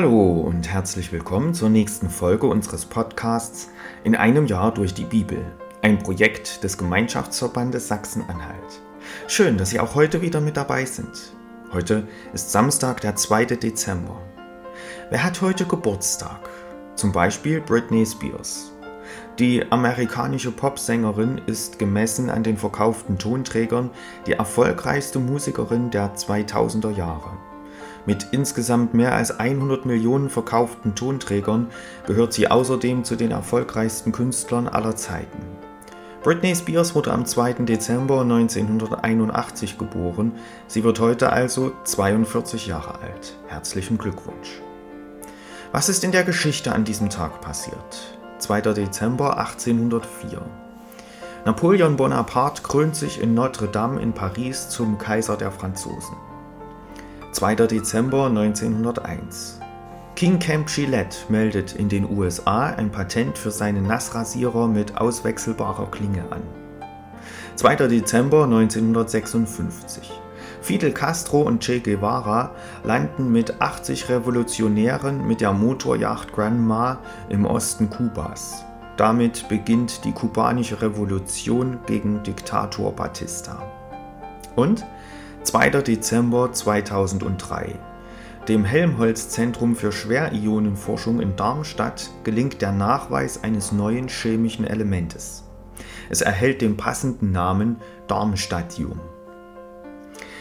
Hallo und herzlich willkommen zur nächsten Folge unseres Podcasts In einem Jahr durch die Bibel, ein Projekt des Gemeinschaftsverbandes Sachsen-Anhalt. Schön, dass Sie auch heute wieder mit dabei sind. Heute ist Samstag, der 2. Dezember. Wer hat heute Geburtstag? Zum Beispiel Britney Spears. Die amerikanische Popsängerin ist gemessen an den verkauften Tonträgern die erfolgreichste Musikerin der 2000er Jahre. Mit insgesamt mehr als 100 Millionen verkauften Tonträgern gehört sie außerdem zu den erfolgreichsten Künstlern aller Zeiten. Britney Spears wurde am 2. Dezember 1981 geboren. Sie wird heute also 42 Jahre alt. Herzlichen Glückwunsch. Was ist in der Geschichte an diesem Tag passiert? 2. Dezember 1804. Napoleon Bonaparte krönt sich in Notre Dame in Paris zum Kaiser der Franzosen. 2. Dezember 1901. King Camp Gillette meldet in den USA ein Patent für seinen Nassrasierer mit auswechselbarer Klinge an. 2. Dezember 1956. Fidel Castro und Che Guevara landen mit 80 Revolutionären mit der Motorjacht Granma im Osten Kubas. Damit beginnt die kubanische Revolution gegen Diktator Batista. Und 2. Dezember 2003. Dem Helmholtz-Zentrum für Schwerionenforschung in Darmstadt gelingt der Nachweis eines neuen chemischen Elementes. Es erhält den passenden Namen Darmstadtium.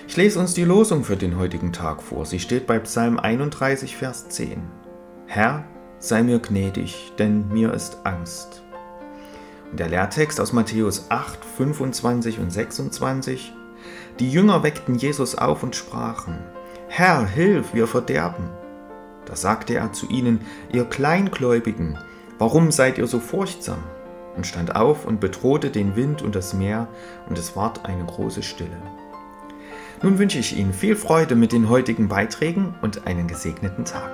Ich lese uns die Losung für den heutigen Tag vor. Sie steht bei Psalm 31, Vers 10. Herr, sei mir gnädig, denn mir ist Angst. Und der Lehrtext aus Matthäus 8, 25 und 26 die Jünger weckten Jesus auf und sprachen, Herr, hilf, wir verderben. Da sagte er zu ihnen, ihr Kleingläubigen, warum seid ihr so furchtsam? Und stand auf und bedrohte den Wind und das Meer, und es ward eine große Stille. Nun wünsche ich Ihnen viel Freude mit den heutigen Beiträgen und einen gesegneten Tag.